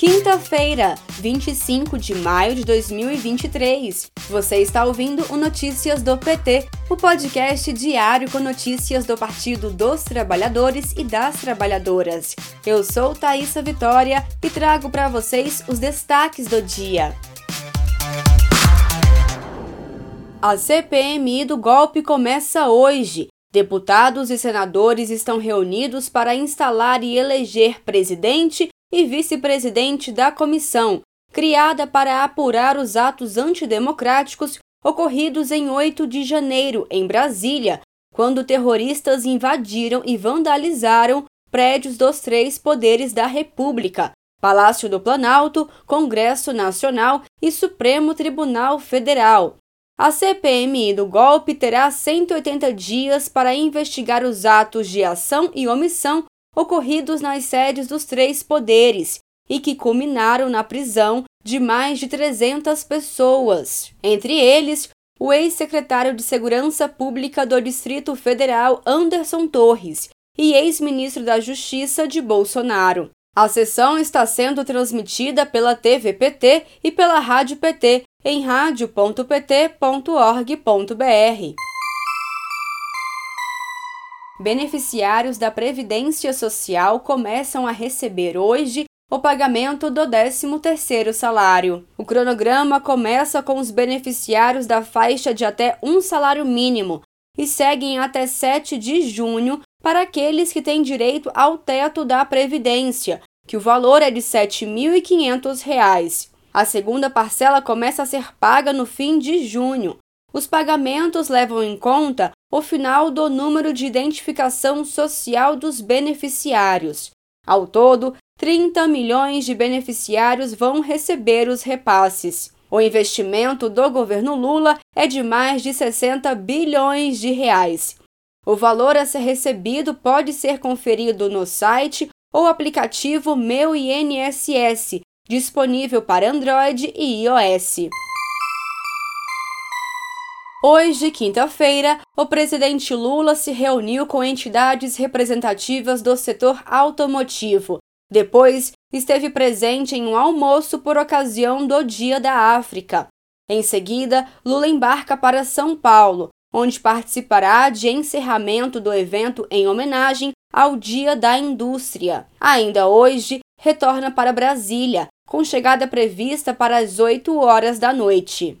Quinta-feira, 25 de maio de 2023. Você está ouvindo o Notícias do PT, o podcast diário com notícias do Partido dos Trabalhadores e das Trabalhadoras. Eu sou Thaisa Vitória e trago para vocês os destaques do dia. A CPMI do golpe começa hoje. Deputados e senadores estão reunidos para instalar e eleger presidente e vice-presidente da comissão, criada para apurar os atos antidemocráticos ocorridos em 8 de janeiro, em Brasília, quando terroristas invadiram e vandalizaram prédios dos três poderes da República: Palácio do Planalto, Congresso Nacional e Supremo Tribunal Federal. A CPMI do golpe terá 180 dias para investigar os atos de ação e omissão ocorridos nas sedes dos três poderes e que culminaram na prisão de mais de 300 pessoas, entre eles o ex-secretário de Segurança Pública do Distrito Federal Anderson Torres e ex-ministro da Justiça de Bolsonaro. A sessão está sendo transmitida pela TVPT e pela Rádio PT em radio.pt.org.br. Beneficiários da Previdência Social começam a receber hoje o pagamento do 13º salário. O cronograma começa com os beneficiários da faixa de até um salário mínimo e seguem até 7 de junho para aqueles que têm direito ao teto da Previdência, que o valor é de R$ 7.500. A segunda parcela começa a ser paga no fim de junho. Os pagamentos levam em conta o final do número de identificação social dos beneficiários. Ao todo, 30 milhões de beneficiários vão receber os repasses. O investimento do governo Lula é de mais de 60 bilhões de reais. O valor a ser recebido pode ser conferido no site ou aplicativo Meu INSS, disponível para Android e iOS. Hoje, quinta-feira, o presidente Lula se reuniu com entidades representativas do setor automotivo. Depois, esteve presente em um almoço por ocasião do Dia da África. Em seguida, Lula embarca para São Paulo, onde participará de encerramento do evento em homenagem ao Dia da Indústria. Ainda hoje, retorna para Brasília, com chegada prevista para as 8 horas da noite.